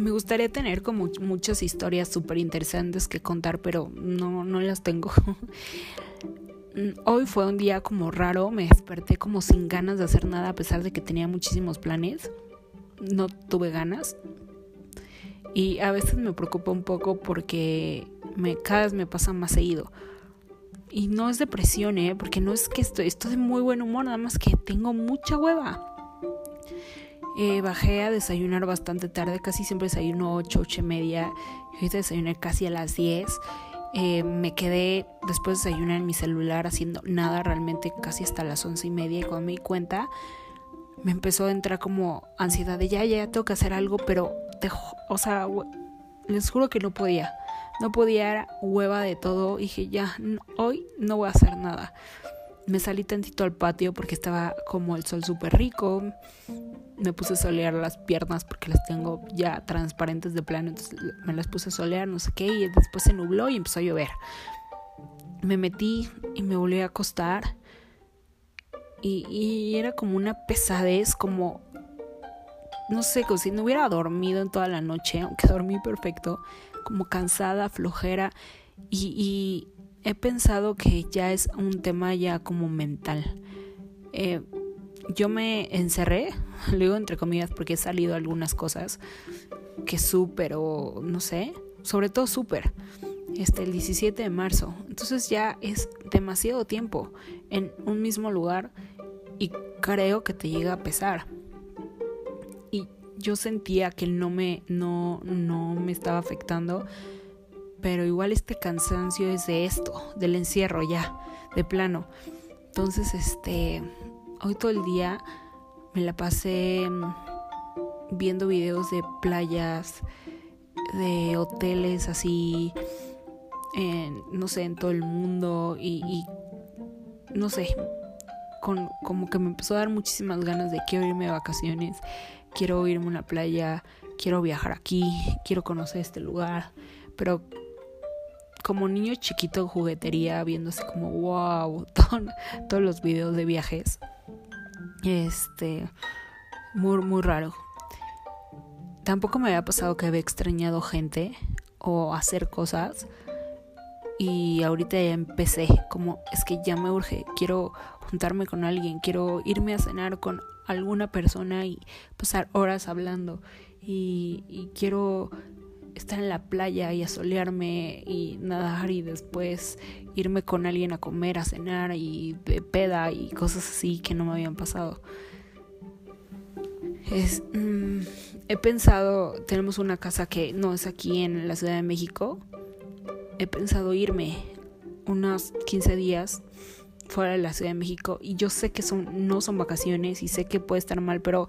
me gustaría tener como muchas historias súper interesantes que contar, pero no, no las tengo. Hoy fue un día como raro, me desperté como sin ganas de hacer nada a pesar de que tenía muchísimos planes. No tuve ganas. Y a veces me preocupa un poco porque me, cada vez me pasa más seguido. Y no es depresión, ¿eh? Porque no es que estoy, estoy de muy buen humor, nada más que tengo mucha hueva. Eh, bajé a desayunar bastante tarde, casi siempre desayuno 8, 8 y media. Ahorita desayuné casi a las 10. Eh, me quedé después de desayunar en mi celular haciendo nada realmente casi hasta las once y media y cuando me di cuenta me empezó a entrar como ansiedad de ya, ya tengo que hacer algo, pero o sea, les juro que no podía. No podía, era hueva de todo. dije, ya, hoy no voy a hacer nada. Me salí tantito al patio porque estaba como el sol súper rico. Me puse a solear las piernas porque las tengo ya transparentes de plano. Entonces me las puse a solear, no sé qué. Y después se nubló y empezó a llover. Me metí y me volví a acostar. Y, era como una pesadez, como no sé, como si no hubiera dormido en toda la noche, aunque dormí perfecto, como cansada, flojera y, he pensado que ya es un tema ya como mental. Eh, yo me encerré, lo digo entre comillas porque he salido algunas cosas que súper o no sé, sobre todo súper, este, el 17 de marzo. Entonces ya es demasiado tiempo en un mismo lugar y creo que te llega a pesar yo sentía que no me, no, no me estaba afectando, pero igual este cansancio es de esto, del encierro ya, de plano. Entonces, este, hoy todo el día me la pasé mm, viendo videos de playas, de hoteles así, en, no sé, en todo el mundo y, y no sé, con, como que me empezó a dar muchísimas ganas de quiero irme de vacaciones quiero irme a una playa, quiero viajar aquí, quiero conocer este lugar, pero como niño chiquito en juguetería, viéndose como wow, todos los videos de viajes. Este, muy, muy raro. Tampoco me había pasado que había extrañado gente o hacer cosas. Y ahorita ya empecé, como es que ya me urge, quiero juntarme con alguien, quiero irme a cenar con alguna persona y pasar horas hablando y, quiero estar en la playa y asolearme y nadar y después irme con alguien a comer, a cenar y peda y cosas así que no me habían pasado. Es, mm, he pensado, tenemos una casa que no es aquí en la Ciudad de México. He pensado irme unos 15 días fuera de la Ciudad de México y yo sé que son no son vacaciones y sé que puede estar mal, pero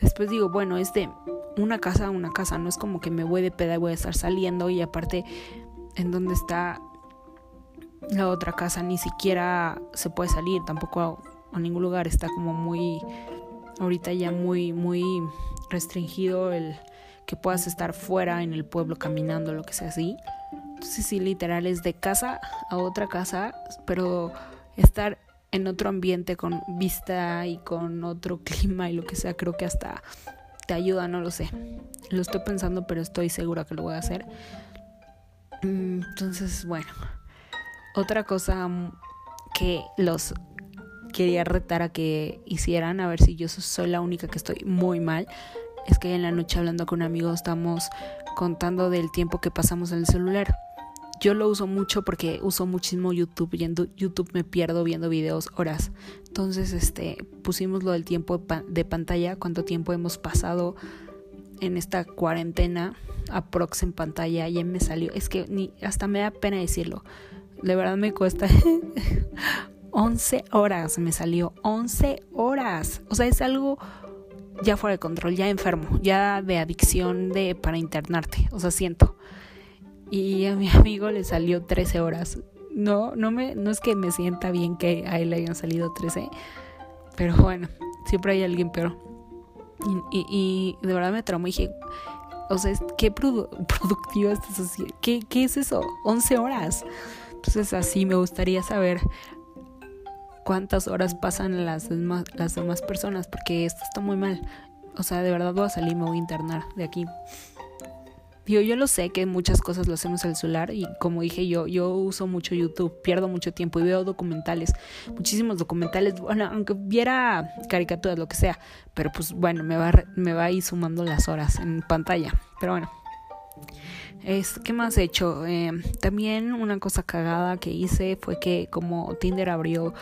después digo, bueno, es de una casa a una casa, no es como que me voy de peda y voy a estar saliendo y aparte en donde está la otra casa ni siquiera se puede salir, tampoco a, ningún lugar está como muy ahorita ya muy muy restringido el que puedas estar fuera en el pueblo caminando, lo que sea así. Entonces sí, literal es de casa a otra casa, pero estar en otro ambiente con vista y con otro clima y lo que sea, creo que hasta te ayuda, no lo sé. Lo estoy pensando, pero estoy segura que lo voy a hacer. Mm, entonces, bueno, otra cosa que los quería retar a que hicieran, a ver si yo soy la única que estoy muy mal, es que en la noche hablando con amigos estamos contando del tiempo que pasamos en el celular yo lo uso mucho porque uso muchísimo YouTube y en YouTube me pierdo viendo videos horas. Entonces, este, pusimos lo del tiempo de pantalla, cuánto tiempo hemos pasado en esta cuarentena aprox en pantalla, ya me salió, es que ni hasta me da pena decirlo. De verdad me cuesta 11 horas me salió, 11 horas. O sea, es algo ya fuera de control, ya enfermo, ya de adicción de para internarte, o sea, siento y a mi amigo le salió 13 horas. No, no, me, no es que me sienta bien que a él le hayan salido 13, pero bueno, siempre hay alguien peor. Y, y, de verdad me traumó y dije, o sea, qué productivo estás así. ¿Qué, ¿Qué es eso? 11 horas. Entonces así me gustaría saber cuántas horas pasan las demás, las demás personas, porque esto está muy mal. O sea, de verdad voy a salir, me voy a internar de aquí. Digo, yo lo sé que muchas cosas lo hacemos el celular y como dije yo, yo uso mucho YouTube, pierdo mucho tiempo y veo documentales, muchísimos documentales, bueno, aunque viera caricaturas, lo que sea, pero pues bueno, me va, me va a ir sumando las horas en pantalla, pero bueno. Es, ¿Qué más he hecho? Eh, también una cosa cagada que hice fue que como Tinder abrió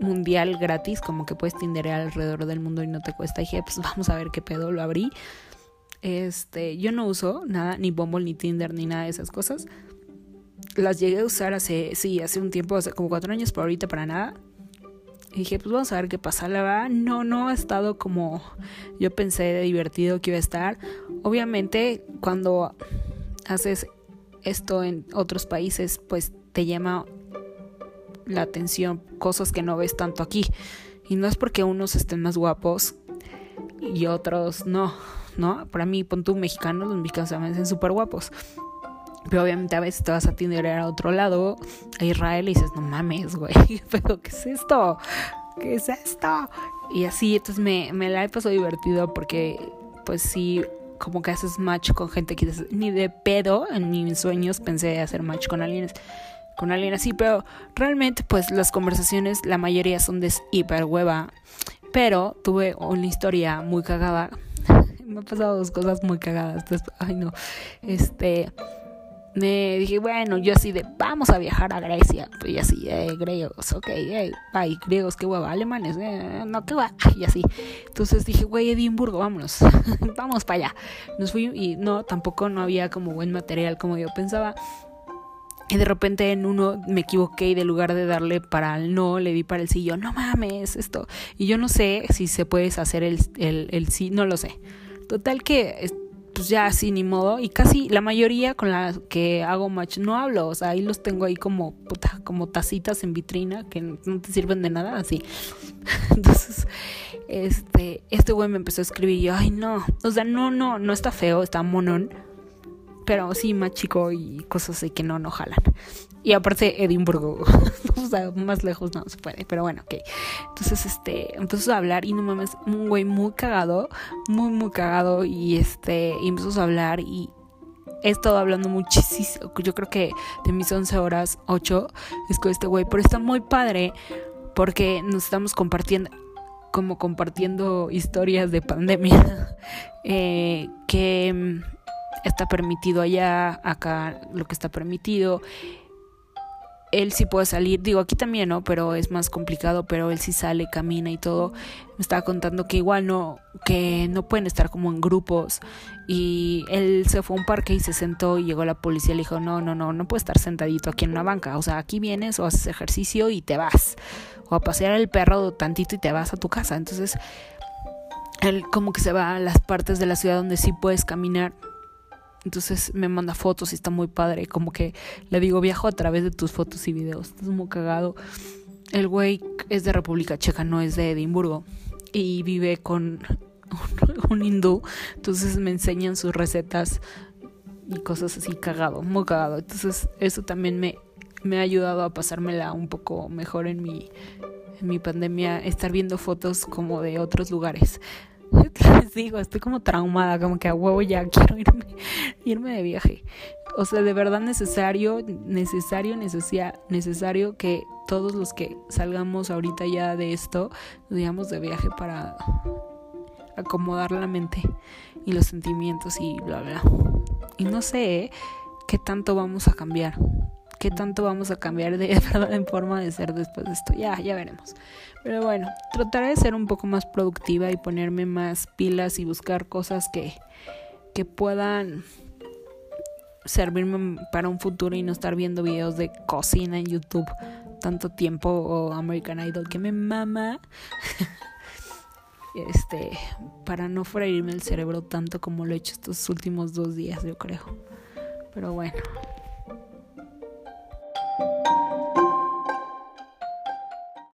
mundial gratis, como que puedes tinderear alrededor del mundo y no te cuesta. Dije, pues vamos a ver qué pedo, lo abrí. Este, yo no uso nada, ni Bumble, ni Tinder, ni nada de esas cosas. Las llegué a usar hace, sí, hace un tiempo, hace como cuatro años, pero ahorita para nada. Y dije, pues vamos a ver qué pasa. La verdad, no, no ha estado como yo pensé de divertido que iba a estar. Obviamente, cuando haces esto en otros países, pues te llama la atención cosas que no ves tanto aquí. Y no es porque unos estén más guapos y otros no, ¿no? Para mí, pon tú mexicano, los mexicanos se me hacen súper guapos. Pero obviamente a veces te vas a atender a otro lado, a Israel, y dices, no mames, güey, pero ¿qué es esto? ¿Qué es esto? Y así, entonces me, me la he pasado divertido porque, pues sí, como que haces match con gente que ni de pedo en mis sueños pensé hacer match con alguien con alguien así, pero realmente pues las conversaciones la mayoría son de hiper hueva, pero tuve una historia muy cagada. Me han pasado dos cosas muy cagadas. ay no. Este me dije, bueno, yo así de, vamos a viajar a Grecia. Y así, eh, griegos, ok, eh, ay, griegos, qué hueva, alemanes, eh, no, qué hueva, y así. Entonces dije, güey, Edimburgo, vámonos, vamos para allá. Nos fui y no, tampoco no había como buen material como yo pensaba. Y de repente en uno me equivoqué y de lugar de darle para el no, le di para el sí. Yo, no mames, esto. Y yo no sé si se puede hacer el, el sí, no lo sé. Total que, pues ya así ni modo. Y casi la mayoría con la que hago match no hablo. O sea, ahí los tengo ahí como, puta, como tacitas en vitrina que no te sirven de nada, así. Entonces, este, este güey me empezó a escribir y yo, ay no. O sea, no, no, no está feo, está monón pero sí más chico y cosas así que no, no jalan. Y aparte Edimburgo, o sea, más lejos no se puede, pero bueno, ok. Entonces, este, empezó a hablar y no mames, un güey muy cagado, muy, muy cagado y este, y empezó a hablar y he estado hablando muchísimo, yo creo que de mis 11 horas, 8, es con este güey, pero está muy padre porque nos estamos compartiendo como compartiendo historias de pandemia eh, que está permitido allá, acá lo que está permitido. Él sí puede salir, digo aquí también, ¿no? Pero es más complicado, pero él sí sale, camina y todo. Me estaba contando que igual no, que no pueden estar como en grupos. Y él se fue a un parque y se sentó y llegó la policía y le dijo, no, no, no, no puedes estar sentadito aquí en una banca. O sea, aquí vienes o haces ejercicio y te vas. O a pasear el perro tantito y te vas a tu casa. Entonces, él como que se va a las partes de la ciudad donde sí puedes caminar entonces me manda fotos y está muy padre. Como que le digo, viajo a través de tus fotos y videos. Estás muy cagado. El güey es de República Checa, no es de Edimburgo. Y vive con un hindú. Entonces me enseñan sus recetas y cosas así cagado, muy cagado. Entonces eso también me, me ha ayudado a pasármela un poco mejor en mi, en mi pandemia, estar viendo fotos como de otros lugares. Les digo, estoy como traumada, como que a huevo ya quiero irme, irme de viaje. O sea, de verdad necesario, necesario, necesario, necesario que todos los que salgamos ahorita ya de esto, digamos de viaje para acomodar la mente y los sentimientos y bla, bla. Y no sé qué tanto vamos a cambiar qué tanto vamos a cambiar de forma de ser después de esto. Ya, ya veremos. Pero bueno, trataré de ser un poco más productiva y ponerme más pilas y buscar cosas que, que puedan servirme para un futuro y no estar viendo videos de cocina en YouTube tanto tiempo o American Idol que me mama. este, para no freírme el cerebro tanto como lo he hecho estos últimos dos días, yo creo. Pero bueno.